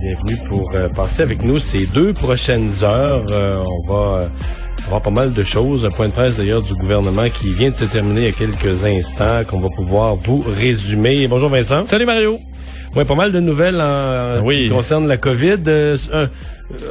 Bienvenue pour euh, passer avec nous ces deux prochaines heures. Euh, on va euh, avoir pas mal de choses. Un point de presse d'ailleurs du gouvernement qui vient de se terminer il y a quelques instants qu'on va pouvoir vous résumer. Bonjour Vincent. Salut Mario. Oui, pas mal de nouvelles en, oui. qui concernent la COVID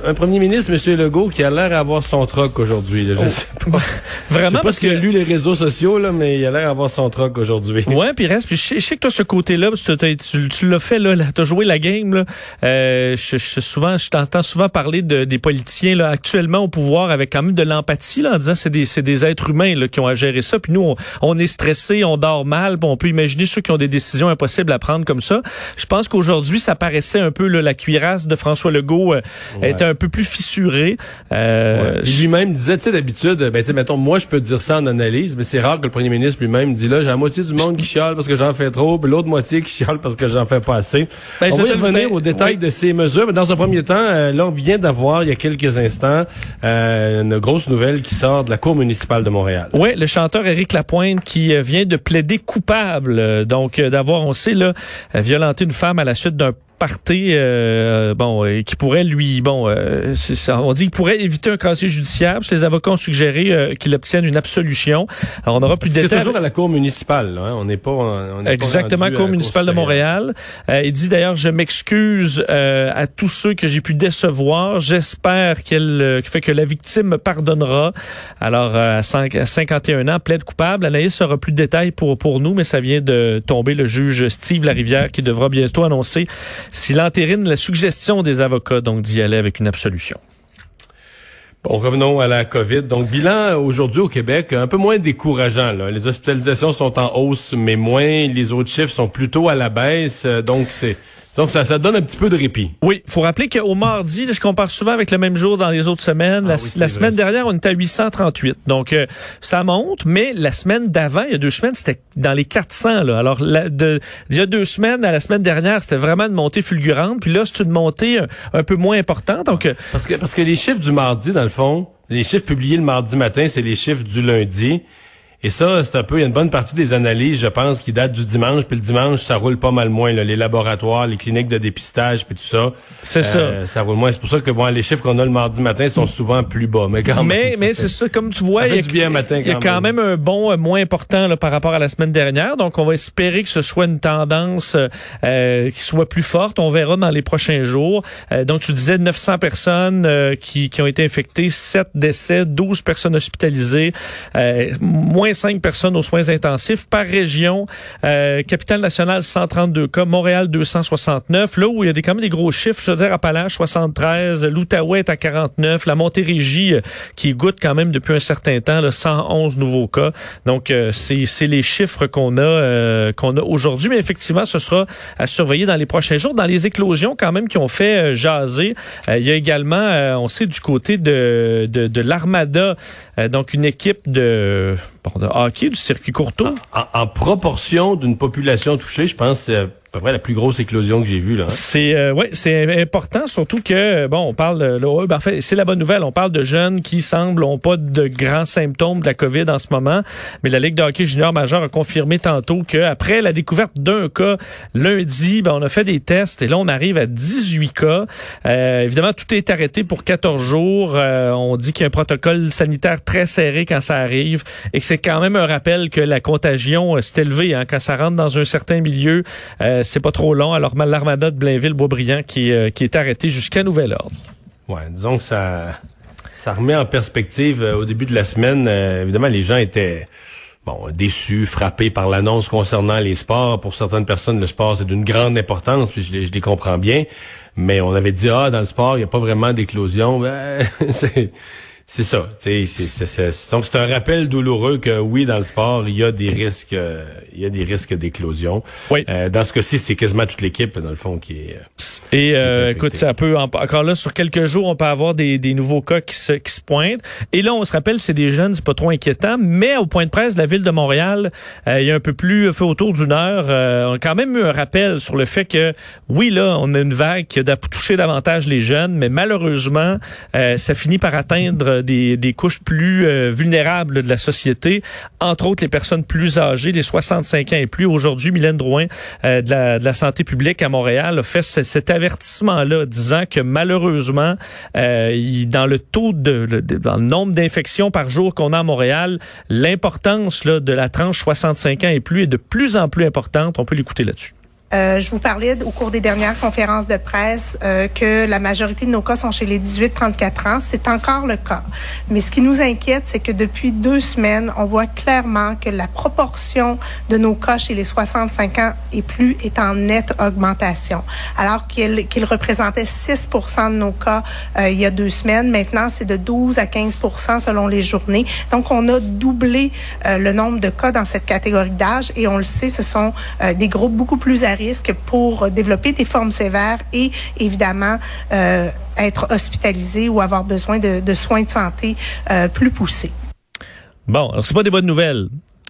un premier ministre, M. Legault, qui a l'air d'avoir son troc aujourd'hui. Je oh. sais pas. Vraiment? Je sais pas parce qu'il a lu les réseaux sociaux, là, mais il a l'air d'avoir son troc aujourd'hui. Ouais, puis reste. Puis je, sais que toi, ce côté-là, tu, tu l'as fait, là, t'as joué la game, là. Euh, je, je, souvent, je t'entends souvent parler de, des politiciens, là, actuellement au pouvoir avec quand même de l'empathie, là, en disant c'est des, c'est des êtres humains, là, qui ont à gérer ça. Puis nous, on, on est stressé, on dort mal, on peut imaginer ceux qui ont des décisions impossibles à prendre comme ça. Je pense qu'aujourd'hui, ça paraissait un peu, là, la cuirasse de François Legault. Euh, était un peu plus fissuré. Euh, Lui-même disait, tu sais, d'habitude, ben, tu sais, mettons, moi, je peux dire ça en analyse, mais c'est rare que le premier ministre lui-même dit, là, j'ai la moitié du monde qui chiale parce que j'en fais trop, puis l'autre moitié qui chiale parce que j'en fais pas assez. Ben, on va revenir aux détails de ces mesures, mais dans un premier temps, euh, là, on vient d'avoir, il y a quelques instants, euh, une grosse nouvelle qui sort de la Cour municipale de Montréal. Oui, le chanteur Éric Lapointe qui euh, vient de plaider coupable, donc d'avoir, on sait, là, violenté une femme à la suite d'un parté, euh, bon, euh, qui pourrait lui, bon, euh, ça, on dit qu'il pourrait éviter un casier judiciaire. les avocats ont suggéré euh, qu'il obtienne une absolution. Alors, on aura plus de détails. C'est toujours à la Cour municipale, hein? on n'est pas, on exactement Cour municipale de Montréal. il dit d'ailleurs, je m'excuse à tous ceux que j'ai pu décevoir. J'espère qu'elle fait que la victime me pardonnera. Alors, à, 5, à 51 ans, plaide coupable. Anaïs aura plus de détails pour pour nous, mais ça vient de tomber le juge Steve Larivière qui devra bientôt annoncer s'il entérine la suggestion des avocats, donc d'y aller avec une absolution. Bon, revenons à la COVID. Donc, bilan aujourd'hui au Québec, un peu moins décourageant. Les hospitalisations sont en hausse, mais moins. Les autres chiffres sont plutôt à la baisse. Donc, c'est donc, ça, ça donne un petit peu de répit. Oui, faut rappeler qu'au mardi, je compare souvent avec le même jour dans les autres semaines. Ah la, semaine dernière, on était à 838. Donc, euh, ça monte, mais la semaine d'avant, il y a deux semaines, c'était dans les 400. Là. Alors, de, il y a deux semaines à la semaine dernière, c'était vraiment une montée fulgurante. Puis là, c'est une montée un, peu moins importante. Donc, euh, parce que, parce que les chiffres du mardi, dans le fond, les chiffres publiés le mardi matin, c'est les chiffres du lundi. Et ça, c'est un peu, il y a une bonne partie des analyses, je pense, qui datent du dimanche. Puis le dimanche, ça roule pas mal moins. Là, les laboratoires, les cliniques de dépistage, puis tout ça. C'est euh, ça. Ça roule moins. C'est pour ça que bon, les chiffres qu'on a le mardi matin sont souvent plus bas. Mais quand mais, Mais c'est ça, comme tu vois, il y a, matin, y a quand même. un bon euh, moins important là, par rapport à la semaine dernière. Donc, on va espérer que ce soit une tendance euh, qui soit plus forte. On verra dans les prochains jours. donc, tu disais 900 personnes qui, qui ont été infectées, 7 décès, 12 personnes hospitalisées, moins 5 personnes aux soins intensifs par région. Euh, Capitale nationale, 132 cas. Montréal, 269. Là où il y a des, quand même des gros chiffres, je veux dire, Appalaches, 73. L'Outaouais est à 49. La Montérégie, euh, qui goûte quand même depuis un certain temps, là, 111 nouveaux cas. Donc, euh, c'est les chiffres qu'on a, euh, qu'on a aujourd'hui. Mais effectivement, ce sera à surveiller dans les prochains jours. Dans les éclosions, quand même, qui ont fait jaser, il y a également, on sait, du côté de, de, de l'Armada, donc une équipe de de hockey du circuit courtois? En, proportion d'une population touchée, je pense que peu près la plus grosse éclosion que j'ai vue. Hein. C'est euh, ouais, c'est important surtout que bon, on parle là, ben, en fait, c'est la bonne nouvelle, on parle de jeunes qui semblent ont pas de grands symptômes de la Covid en ce moment, mais la Ligue de hockey junior majeur a confirmé tantôt que après la découverte d'un cas lundi, ben, on a fait des tests et là on arrive à 18 cas. Euh, évidemment, tout est arrêté pour 14 jours. Euh, on dit qu'il y a un protocole sanitaire très serré quand ça arrive et que c'est quand même un rappel que la contagion s'est élevée hein, quand ça rentre dans un certain milieu. Euh, c'est pas trop long. Alors, l'armada de Blainville-Boisbriand qui, euh, qui est arrêté jusqu'à nouvel ordre. Ouais, disons que ça ça remet en perspective. au début de la semaine, évidemment, les gens étaient bon, déçus, frappés par l'annonce concernant les sports. Pour certaines personnes, le sport, c'est d'une grande importance, puis je je les, comprends bien. Mais on avait dit, ah, dans le sport, il n'y a pas vraiment d'éclosion. Ben, c'est... C'est ça. C'est, donc c'est un rappel douloureux que oui, dans le sport, il y a des risques, il y a des risques d'éclosion. Oui. Euh, dans ce cas-ci, c'est quasiment toute l'équipe dans le fond qui est. Et euh, écoute, ça peut encore là sur quelques jours, on peut avoir des, des nouveaux cas qui se, qui se pointent. Et là, on se rappelle, c'est des jeunes, c'est pas trop inquiétant. Mais au point de presse de la ville de Montréal, euh, il y a un peu plus fait autour d'une heure, euh, on a quand même eu un rappel sur le fait que oui, là, on a une vague qui a touché davantage les jeunes, mais malheureusement, ça finit par atteindre des, des couches plus vulnérables de la société, entre autres les personnes plus âgées, les 65 ans et plus. Aujourd'hui, Mylène Drouin de la, de, la, santé publique à Montréal a fait cette avertissement-là disant que malheureusement, euh, dans le taux de, dans le nombre d'infections par jour qu'on a à Montréal, l'importance de la tranche 65 ans et plus est de plus en plus importante. On peut l'écouter là-dessus. Euh, je vous parlais au cours des dernières conférences de presse euh, que la majorité de nos cas sont chez les 18-34 ans. C'est encore le cas. Mais ce qui nous inquiète, c'est que depuis deux semaines, on voit clairement que la proportion de nos cas chez les 65 ans et plus est en nette augmentation. Alors qu'il qu représentait 6% de nos cas euh, il y a deux semaines, maintenant c'est de 12 à 15% selon les journées. Donc on a doublé euh, le nombre de cas dans cette catégorie d'âge et on le sait, ce sont des groupes beaucoup plus à risque pour développer des formes sévères et évidemment euh, être hospitalisé ou avoir besoin de, de soins de santé euh, plus poussés. Bon, alors c'est pas des bonnes nouvelles.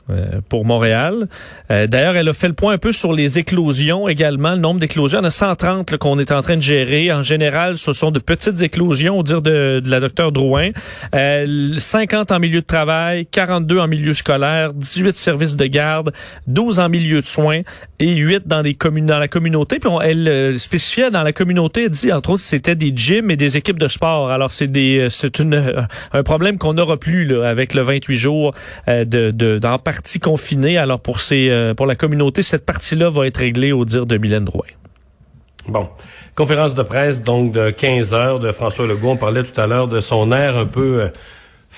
Euh, pour Montréal. Euh, d'ailleurs, elle a fait le point un peu sur les éclosions également, le nombre d'éclosions. Il y en a 130 qu'on est en train de gérer. En général, ce sont de petites éclosions, au dire de, de la docteure Drouin. Euh, 50 en milieu de travail, 42 en milieu scolaire, 18 services de garde, 12 en milieu de soins et 8 dans, les communes, dans la communauté. Puis elle euh, spécifiait dans la communauté, elle dit entre autres c'était des gyms et des équipes de sport. Alors c'est des c'est un problème qu'on n'aura plus là, avec le 28 jours de, de, d'en partie confinée. Alors pour ces euh, pour la communauté, cette partie-là va être réglée au dire de Mylène Drouin. Bon. Conférence de presse donc de 15 heures de François Legault. On parlait tout à l'heure de son air un peu euh,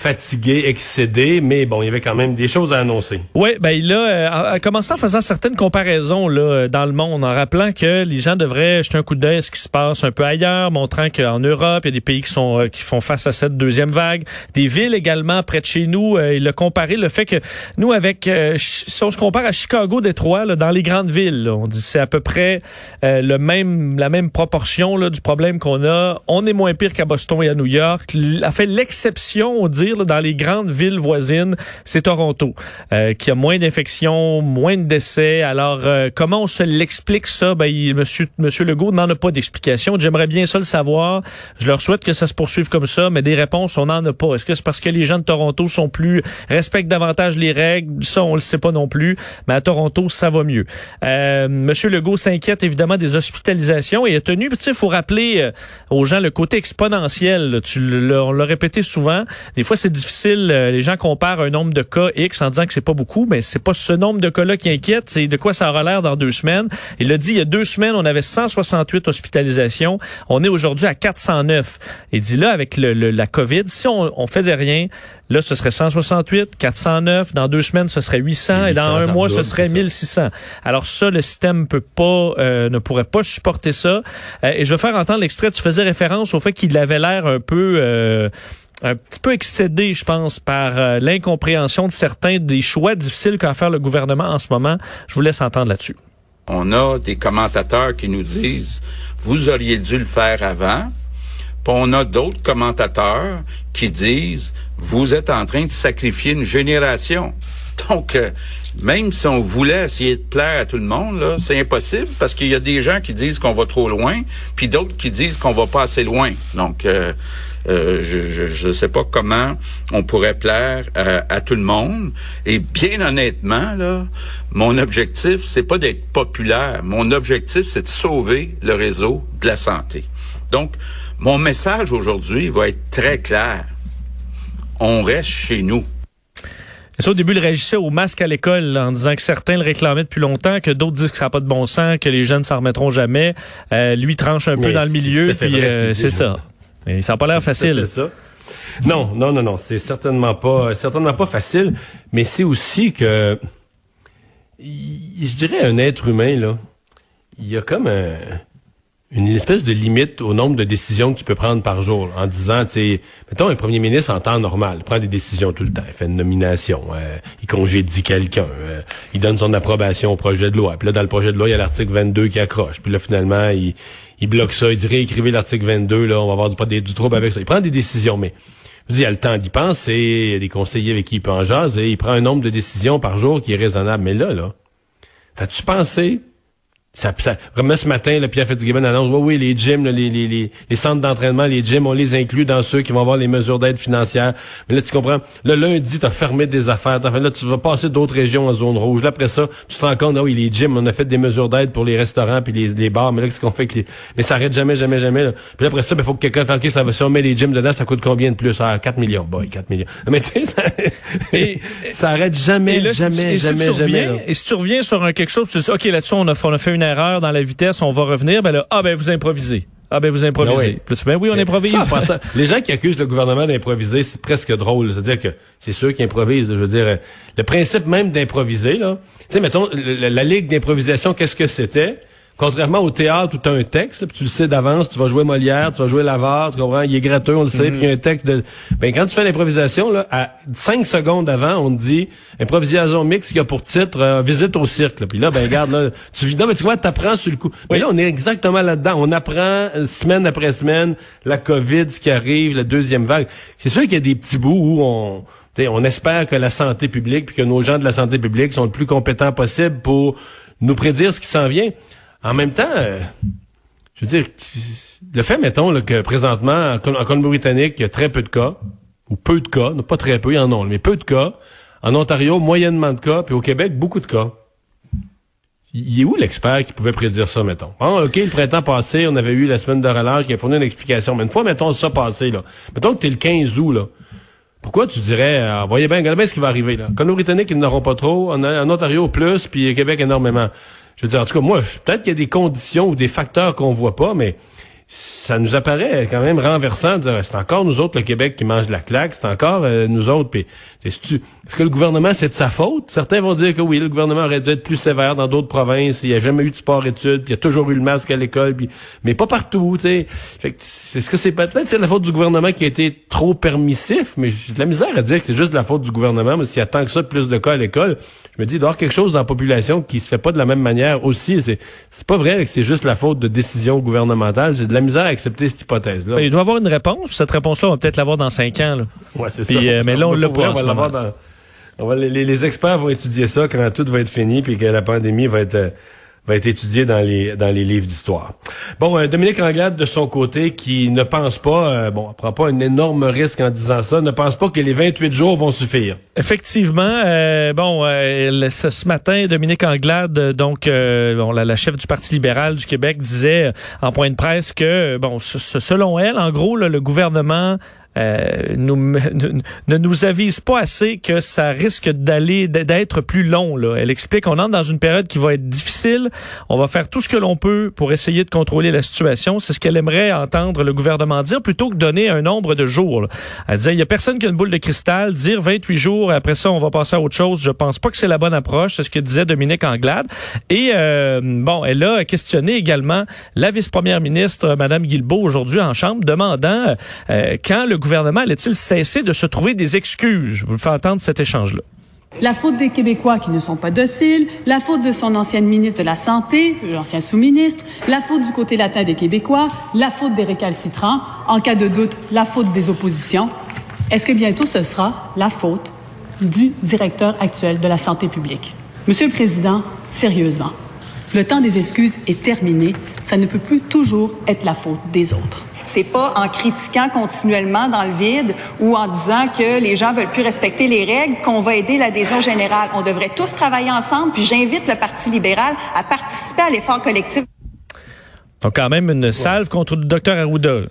fatigué, excédé, mais bon, il y avait quand même des choses à annoncer. Oui, ben il a, euh, commencé en faisant certaines comparaisons là euh, dans le monde, en rappelant que les gens devraient jeter un coup d'œil à ce qui se passe un peu ailleurs, montrant qu'en Europe, il y a des pays qui sont euh, qui font face à cette deuxième vague, des villes également près de chez nous. il a comparé le fait que nous, avec si on se compare à Chicago, Détroit, là, dans les grandes villes, on dit c'est à peu près le même la même proportion là, du problème qu'on a. On est moins pire qu'à Boston et à New York. A fait l'exception, on dit dans les grandes villes voisines, c'est Toronto, euh, qui a moins d'infections, moins de décès. Alors, euh, comment on se l'explique ça? Ben, il, monsieur, monsieur Legault n'en a pas d'explication. J'aimerais bien ça le savoir. Je leur souhaite que ça se poursuive comme ça, mais des réponses, on n'en a pas. Est-ce que c'est parce que les gens de Toronto sont plus, respectent davantage les règles? Ça, on le sait pas non plus. Mais à Toronto, ça va mieux. Euh, monsieur Legault s'inquiète évidemment des hospitalisations et a tenu, tu sais, faut rappeler euh, aux gens le côté exponentiel. Tu on l'a répété souvent. Des fois, c'est difficile. Euh, les gens comparent un nombre de cas X en disant que c'est pas beaucoup, mais c'est pas ce nombre de cas-là qui inquiète. C'est de quoi ça aura l'air dans deux semaines. Il a dit il y a deux semaines, on avait 168 hospitalisations. On est aujourd'hui à 409. Il dit là, avec le, la COVID, si on, on faisait rien, Là, ce serait 168, 409. Dans deux semaines, ce serait 800. et dans un mois, ce serait 1600. Alors ça, le système peut pas, euh, ne pourrait pas supporter ça. Euh, et je vais faire entendre l'extrait. Tu faisais référence au fait qu'il avait l'air un peu un petit peu excédé, je pense, par euh, l'incompréhension de certains des choix difficiles qu'a faire le gouvernement en ce moment. Je vous laisse entendre là-dessus. On a des commentateurs qui nous disent, vous auriez dû le faire avant. Puis on a d'autres commentateurs qui disent, vous êtes en train de sacrifier une génération. Donc, euh, même si on voulait essayer de plaire à tout le monde, c'est impossible parce qu'il y a des gens qui disent qu'on va trop loin, puis d'autres qui disent qu'on va pas assez loin. Donc, euh, euh, je ne sais pas comment on pourrait plaire à, tout le monde. Et bien honnêtement, là, mon objectif, c'est pas d'être populaire. Mon objectif, c'est de sauver le réseau de la santé. Donc, mon message aujourd'hui va être très clair. On reste chez nous. Ça, au début, il réagissait au masque à l'école en disant que certains le réclamaient depuis longtemps, que d'autres disent que ça n'a pas de bon sens, que les jeunes s'en remettront jamais. Euh, lui tranche un peu dans le milieu, puis euh, c'est ça. Ça n'a pas l'air facile. Ça. Non, non, non, non, c'est certainement pas, certainement pas facile, mais c'est aussi que, je dirais, un être humain là, il y a comme une espèce de limite au nombre de décisions que tu peux prendre par jour, en disant, tu sais, mettons un premier ministre en temps normal, prend des décisions tout le temps, il fait une nomination, euh, il congédie quelqu'un, euh, il donne son approbation au projet de loi, puis là dans le projet de loi il y a l'article 22 qui accroche, puis là finalement il, il bloque ça, il dit réécrivez l'article 22, là on va avoir du, du trouble avec ça. Il prend des décisions, mais je il a le temps d'y penser, il y a des conseillers avec qui il peut en jaser, il prend un nombre de décisions par jour qui est raisonnable, mais là, là, t'as-tu pensé ça, ça, ce matin, là, Pierre Fitzgibbon annonce, oui, oui, les gyms, les, les, les, les, centres d'entraînement, les gyms, on les inclut dans ceux qui vont avoir les mesures d'aide financière. Mais là, tu comprends, le lundi, tu as fermé des affaires. Là, tu vas passer d'autres régions en zone rouge. Là, après ça, tu te rends compte, ah oui, les gyms, on a fait des mesures d'aide pour les restaurants puis les, les bars. Mais là, qu'est-ce qu'on fait que les... Mais ça arrête jamais, jamais, jamais. Là. Puis là, après ça, il ben, faut que quelqu'un fasse, OK, ça va, si on met les gyms dedans, ça coûte combien de plus? Ah, 4 millions. Boy, 4 millions. Mais tu sais, ça, ça arrête jamais, jamais, jamais, jamais. Et si tu reviens sur un quelque chose, tu dis, OK, là-dessus, on a, on a fait une erreur dans la vitesse on va revenir, ben là, ah ben vous improvisez. Ah ben vous improvisez. Ben oui, ben oui on improvise. les gens qui accusent le gouvernement d'improviser, c'est presque drôle. C'est-à-dire que c'est ceux qui improvisent. Je veux dire, le principe même d'improviser, là. Tu sais, mettons, la ligue d'improvisation, qu'est-ce que c'était? Contrairement au théâtre où tu as un texte, puis tu le sais d'avance, tu vas jouer Molière, tu vas jouer Lavard, tu comprends, il est gratteux, on le sait, puis il y a un texte de... Ben, quand tu fais l'improvisation, là, à cinq secondes avant, on te dit improvisation mix qui a pour titre euh, Visite au cirque. Puis là, ben regarde, là, tu non, mais tu vois, t'apprends sur le coup. Mais là, on est exactement là-dedans. On apprend euh, semaine après semaine la COVID, ce qui arrive, la deuxième vague. C'est sûr qu'il y a des petits bouts où on on espère que la santé publique puis que nos gens de la santé publique sont le plus compétents possible pour nous prédire ce qui s'en vient. En même temps, euh, je veux dire, le fait, mettons, que présentement, en, Colombie-Britannique, il y a très peu de cas, ou peu de cas, pas très peu, il y en a, mais peu de cas. En Ontario, moyennement de cas, puis au Québec, beaucoup de cas. Il est où l'expert qui pouvait prédire ça, mettons? Ah, OK, le printemps passé, on avait eu la semaine de relâche qui a fourni une explication. Mais une fois, mettons, ça passé, là. Mettons que t'es le 15 août, là. Pourquoi tu dirais, euh, voyez bien, regardez bien ce qui va arriver, là. Colombie-Britannique, ils n'auront pas trop. En, Ontario, plus, puis Québec, énormément. Je veux dire, en tout cas, moi, peut-être qu'il y a des conditions ou des facteurs qu'on voit pas, mais ça nous apparaît quand même renversant de c'est encore nous autres le Québec qui mange la claque, c'est encore euh, nous autres. Puis est-ce que le gouvernement c'est de sa faute? Certains vont dire que oui, le gouvernement aurait dû être plus sévère dans d'autres provinces. Il n'y a jamais eu de sport-études, il y a toujours eu le masque à l'école, mais pas partout. C'est ce que c'est peut-être la faute du gouvernement qui a été trop permissif, mais j'ai de la misère à dire que c'est juste la faute du gouvernement. Mais s'il y a tant que ça plus de cas à l'école, je me dis, il doit y avoir quelque chose dans la population qui se fait pas de la même manière aussi. C'est, pas vrai que c'est juste la faute de décision gouvernementale. J'ai de la misère accepter cette hypothèse-là. Ben, il doit y avoir une réponse. Cette réponse-là, on va peut-être l'avoir dans cinq ans. Là. Ouais, c'est ça. Euh, mais là, on l'a pas dans... les, les, experts vont étudier ça quand tout va être fini puis que la pandémie va être... Va être étudié dans les dans les livres d'histoire. Bon, euh, Dominique Anglade de son côté qui ne pense pas, euh, bon, prend pas un énorme risque en disant ça, ne pense pas que les 28 jours vont suffire. Effectivement, euh, bon, ce, matin, Dominique Anglade, donc bon, la, chef du Parti libéral du Québec, disait en point de presse que, bon, selon elle, en gros, le gouvernement euh, nous, ne nous avise pas assez que ça risque d'aller d'être plus long. Là. Elle explique qu'on entre dans une période qui va être difficile. On va faire tout ce que l'on peut pour essayer de contrôler la situation. C'est ce qu'elle aimerait entendre le gouvernement dire plutôt que donner un nombre de jours. Elle disait, il y a personne qui a une boule de cristal. Dire 28 jours, après ça, on va passer à autre chose. Je pense pas que c'est la bonne approche. C'est ce que disait Dominique Anglade. Et euh, bon, elle a questionné également la vice-première ministre, Madame Guilbeault, aujourd'hui en Chambre, demandant euh, quand le gouvernement allait-il cesser de se trouver des excuses? Vous fais entendre cet échange-là. La faute des Québécois qui ne sont pas dociles, la faute de son ancienne ministre de la Santé, l'ancien sous-ministre, la faute du côté latin des Québécois, la faute des récalcitrants, en cas de doute, la faute des oppositions. Est-ce que bientôt ce sera la faute du directeur actuel de la santé publique? Monsieur le Président, sérieusement, le temps des excuses est terminé. Ça ne peut plus toujours être la faute des autres. C'est pas en critiquant continuellement dans le vide ou en disant que les gens veulent plus respecter les règles qu'on va aider l'adhésion générale. On devrait tous travailler ensemble, puis j'invite le Parti libéral à participer à l'effort collectif. Donc quand même une salve contre le docteur Arruda.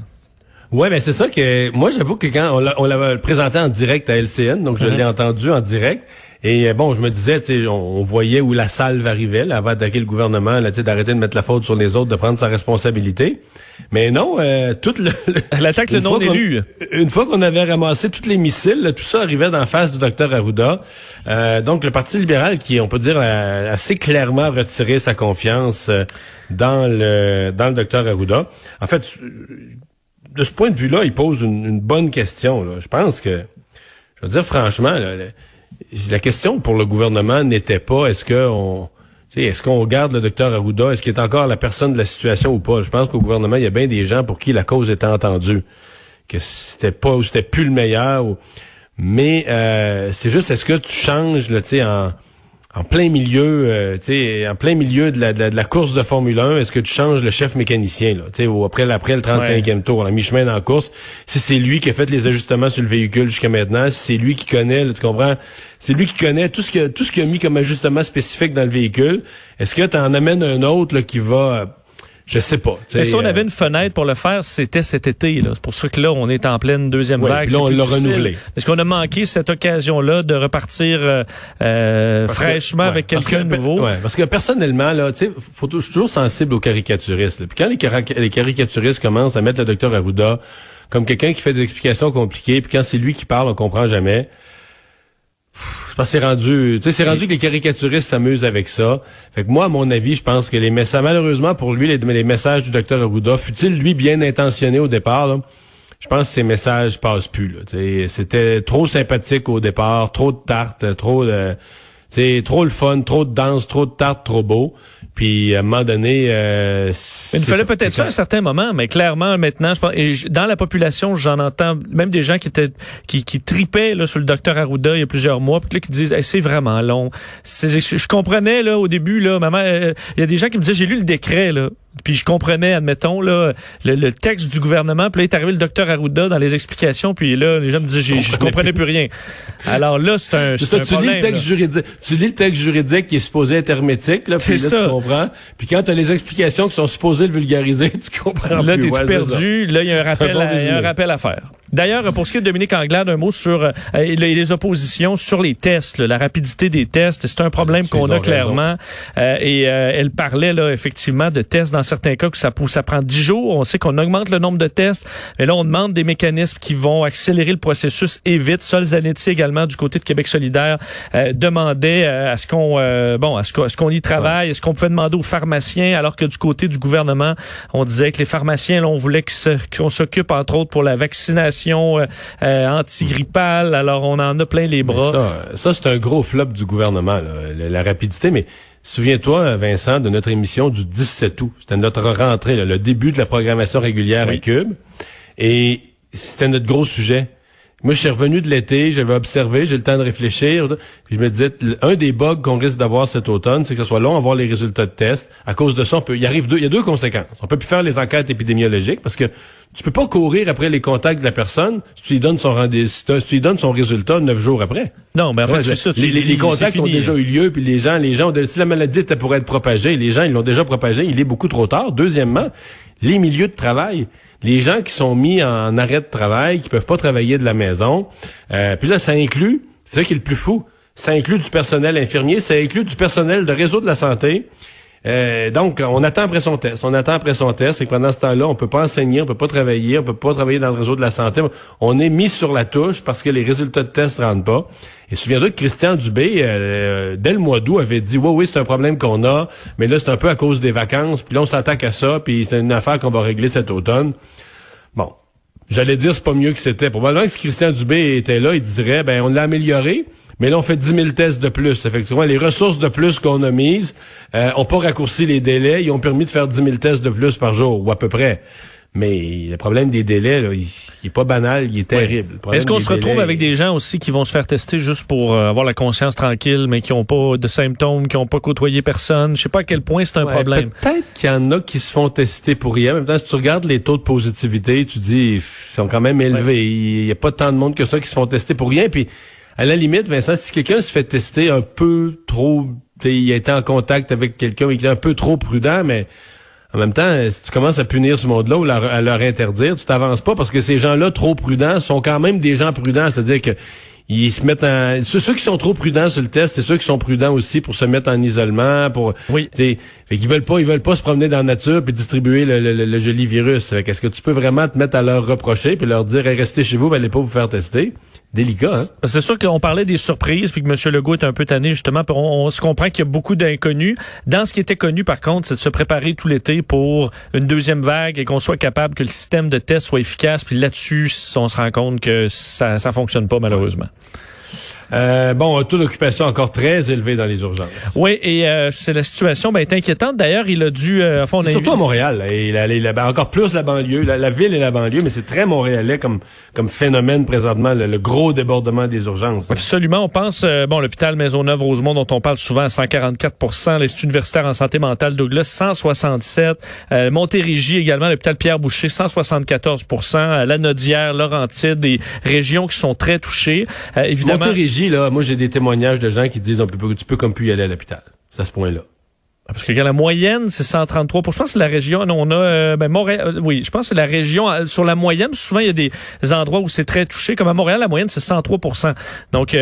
Ouais, mais c'est ça que moi j'avoue que quand on l'a présenté en direct à LCN, donc je uh-huh. l'ai entendu en direct, Et bon, je me disais, on, on voyait où la salve arrivait, là, avant d'attaquer le gouvernement, là, d'arrêter de mettre la faute sur les autres, de prendre sa responsabilité. Mais non, euh, toute le, l'attaque le non élu. Une fois qu'on avait ramassé tous les missiles, tout ça arrivait d'en face du docteur Arruda. Euh, donc le Parti libéral, qui on peut dire a assez clairement retiré sa confiance euh, dans le dans le docteur Arruda. En fait, de ce point de vue-là, il pose une, bonne question. Là. Je pense que, je veux dire franchement, la question pour le gouvernement n'était pas est-ce que on est-ce qu'on garde le docteur Arruda? Est-ce qu'il est encore la personne de la situation ou pas? Je pense qu'au gouvernement, il y a bien des gens pour qui la cause était entendue. Que c'était pas c'était plus le meilleur. Mais euh, c'est juste, est-ce que tu changes, là, en en plein milieu, euh, tu en plein milieu de la, de, la, course de Formule 1, est-ce que tu changes le chef mécanicien, là, tu après, après le 35e tour, la mi-chemin dans la course, si c'est lui qui a fait les ajustements sur le véhicule jusqu'à maintenant, si c'est lui qui connaît, tu comprends, c'est lui qui connaît tout ce que tout ce qu'il a mis comme ajustement spécifique dans le véhicule, est-ce que tu en amènes un autre là, qui va je sais pas. Mais si on avait euh, une fenêtre pour le faire, c'était cet été. C'est pour ça que là, on est en pleine deuxième vague. Là, on l'a renouvelé. Est-ce qu'on a manqué cette occasion-là de repartir euh, euh fraîchement avec quelqu'un de nouveau? Ouais, parce que personnellement, là, tu sais, faut je suis toujours sensible aux caricaturistes. Puis quand les, les, caricaturistes commencent à mettre le docteur Arruda comme quelqu'un qui fait des explications compliquées, puis quand c'est lui qui parle, on comprend jamais c'est rendu, c'est rendu que les caricaturistes s'amusent avec ça. Fait que moi, à mon avis, je pense que les messages, malheureusement pour lui, les, messages du docteur Arruda, fut-il lui bien intentionné au départ, je pense que ces messages passent plus. C'était trop sympathique au départ, trop de tarte, trop de, trop le fun, trop de danse, trop de tarte, trop beau. Puis à un moment donné, euh, il fallait peut-être ça à un certain moment, mais clairement maintenant, je pense, et dans la population, j'en entends même des gens qui étaient qui, qui tripaient là sur le docteur Arruda il y a plusieurs mois, puis là, qui disent c'est vraiment long. Je comprenais là au début là, maman, euh, il y a des gens qui me disaient j'ai lu le décret là. Puis je comprenais, admettons, là, le, texte du gouvernement. Puis là, est arrivé le docteur Arruda dans les explications. Puis là, les gens me disaient, je, comprenais plus rien. Alors là, c'est un, c'est un tu Lis le texte juridique, tu lis le texte juridique qui est supposé être hermétique. Là, puis là, ça. tu comprends. Puis quand tu as les explications qui sont supposées le vulgariser, tu comprends Là, t'es perdu? Là, il y a un rappel, à, y a un rappel à faire. D'ailleurs, pour ce qui est de Dominique Anglade, un mot sur euh, les, oppositions sur les tests, la rapidité des tests. C'est un problème qu'on a clairement. Euh, et euh, elle parlait là effectivement de tests dans certains cas que ça, ça prend 10 jours. On sait qu'on augmente le nombre de tests, mais là on demande des mécanismes qui vont accélérer le processus et vite. Sol Zanetti également du côté de Québec solidaire demandait à ce qu'on bon à ce qu'on y travaille, est-ce qu'on pouvait demander aux pharmaciens alors que du côté du gouvernement on disait que les pharmaciens là, on voulait qu'on s'occupe entre autres pour la vaccination euh, euh, antigrippale. Alors, on en a plein les bras. Ça, c'est un gros flop du gouvernement, la, rapidité. Mais souviens-toi, Vincent, de notre émission du 17 août. C'était notre rentrée, le début de la programmation régulière à Cube. Et c'était notre gros sujet. Moi, je suis revenu de l'été, j'avais observé, j'ai le temps de réfléchir. Puis je me disais, un des bugs qu'on risque d'avoir cet automne, c'est que ce soit long à voir les résultats de tests. À cause de ça, on peut, il arrive deux, il y a deux conséquences. On peut plus faire les enquêtes épidémiologiques parce que tu peux pas courir après les contacts de la personne si tu lui donnes son rendez si tu lui donnes son résultat neuf jours après. Non, mais en fait, c'est ça. les, les, contacts ont déjà eu lieu, puis les gens, les gens, si la maladie était pour être propagée, les gens, ils l'ont déjà propagée, il est beaucoup trop tard. Deuxièmement, les milieux de travail les gens qui sont mis en arrêt de travail, qui peuvent pas travailler de la maison. Euh, puis là, ça inclut, c'est ça qui est le plus fou, ça inclut du personnel infirmier, ça inclut du personnel de réseau de la santé, euh, donc, on attend après son test. On attend après son test. Et pendant ce temps-là, on peut pas enseigner, on peut pas travailler, on peut pas travailler dans le réseau de la santé. On est mis sur la touche parce que les résultats de test rentrent pas. Et souviens-toi que Christian Dubé, euh, dès le mois d'août, avait dit, oui, oui, c'est un problème qu'on a, mais là, c'est un peu à cause des vacances. Puis là, on s'attaque à ça, puis c'est une affaire qu'on va régler cet automne. Bon. J'allais dire, c'est pas mieux que c'était. Probablement que si Christian Dubé était là, il dirait, ben, on l'a amélioré, mais là, on fait 10 000 tests de plus. Effectivement, les ressources de plus qu'on a mises euh, ont pas raccourci les délais. Ils ont permis de faire 10 000 tests de plus par jour, ou à peu près. Mais le problème des délais, là, il, est pas banal, il est terrible. Est-ce qu'on se retrouve avec des gens aussi qui vont se faire tester juste pour euh, avoir la conscience tranquille, mais qui ont pas de symptômes, qui ont pas côtoyé personne? Je sais pas à quel point c'est un problème. Peut-être qu'il y en a qui se font tester pour rien. En même temps, si tu regardes les taux de positivité, tu dis, ils sont quand même élevés. Il y a pas tant de monde que ça qui se font tester pour rien. Puis à la limite, Vincent, si quelqu'un se fait tester un peu trop, il a été en contact avec quelqu'un, il est un peu trop prudent, mais en même temps, si tu commences à punir ce monde-là ou à leur interdire, tu t'avances pas parce que ces gens-là trop prudents sont quand même des gens prudents, c'est-à-dire que ils se mettent en ceux, qui sont trop prudents sur le test, c'est ceux qui sont prudents aussi pour se mettre en isolement, pour oui, fait qu'ils veulent pas ils veulent pas se promener dans la nature puis distribuer le, le, joli virus. Qu'est-ce que tu peux vraiment te mettre à leur reprocher puis leur dire restez chez vous, allez pas vous faire tester Hein? C'est sûr qu'on parlait des surprises, puis que M. Legault est un peu tanné, justement. On, se comprend qu'il y a beaucoup d'inconnus. Dans ce qui était connu, par contre, c'est de se préparer tout l'été pour une deuxième vague et qu'on soit capable que le système de test soit efficace. Puis là-dessus, on se rend compte que ça ne fonctionne pas, malheureusement. Euh, bon, un taux d'occupation encore très élevé dans les urgences. Oui, et euh, c'est la situation ben, est inquiétante. D'ailleurs, il a dû... Euh, enfin, surtout à Montréal. il a, encore plus la banlieue, la, ville et la banlieue, mais c'est très montréalais comme, comme phénomène présentement, le, gros débordement des urgences. Absolument. On pense, euh, bon, l'hôpital Maisonneuve-Rosemont, dont on parle souvent à 144% l'Institut universitaire en santé mentale Douglas, 167 euh, Montérégie également, l'hôpital Pierre-Boucher, 174 La Nodière, Laurentide, des régions qui sont très touchées. évidemment là, moi, j'ai des témoignages de gens qui disent, on peut, tu peux comme plus y aller à l'hôpital. C'est à ce point-là. Ah, parce que la moyenne, c'est 133% Je pense que c'est la région, on a, euh, ben, Montréal, euh, oui, je pense que la région, euh, sur la moyenne, souvent, il y a des endroits où c'est très touché. Comme à Montréal, la moyenne, c'est 103% Donc,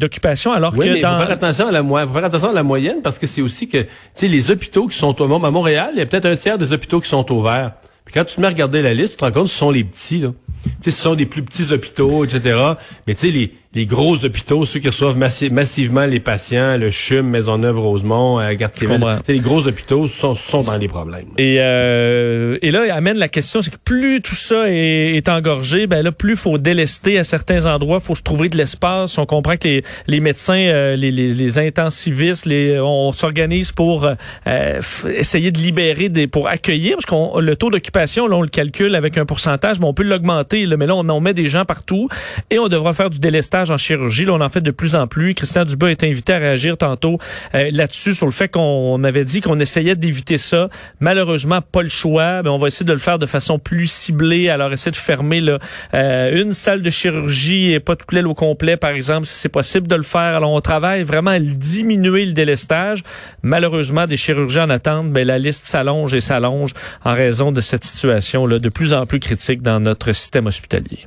d'occupation, alors oui, que mais dans... Faut faire attention à la, faut faire attention à la moyenne parce que c'est aussi que, tu sais, les hôpitaux qui sont, à Montréal, il y a peut-être un tiers des hôpitaux qui sont ouverts. Puis quand tu te mets à regarder la liste, tu te rends compte que ce sont les petits, là. Tu sais, ce sont des plus petits hôpitaux, etc. Mais tu sais, les, les gros hôpitaux, ceux qui reçoivent massivement les patients, le CHUM, Maisonneuve, Rosemont, euh, Garde-Civile, les gros hôpitaux sont, sont dans les problèmes. Et, euh, et là, il amène la question, c'est que plus tout ça est, est engorgé, ben là, plus faut délester à certains endroits, faut se trouver de l'espace. On comprend que les, les médecins, euh, les, les, les, intensivistes, les, on s'organise pour euh, essayer de libérer des, pour accueillir, parce qu'on le taux d'occupation, là, on le calcule avec un pourcentage, mais on peut l'augmenter, mais là, on, on met des gens partout et on devra faire du délestage en chirurgie. Là, on en fait de plus en plus. Christian Dubas est invité à réagir tantôt euh, là-dessus sur le fait qu'on avait dit qu'on essayait d'éviter ça. Malheureusement, pas le choix. Mais on va essayer de le faire de façon plus ciblée. Alors, essayer de fermer là, euh, une salle de chirurgie et pas toute l'aile au complet, par exemple, si c'est possible de le faire. Alors, on travaille vraiment à diminuer le délestage. Malheureusement, des chirurgiens en attente, ben, la liste s'allonge et s'allonge en raison de cette situation là de plus en plus critique dans notre système hospitalier.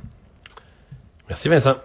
Merci Vincent.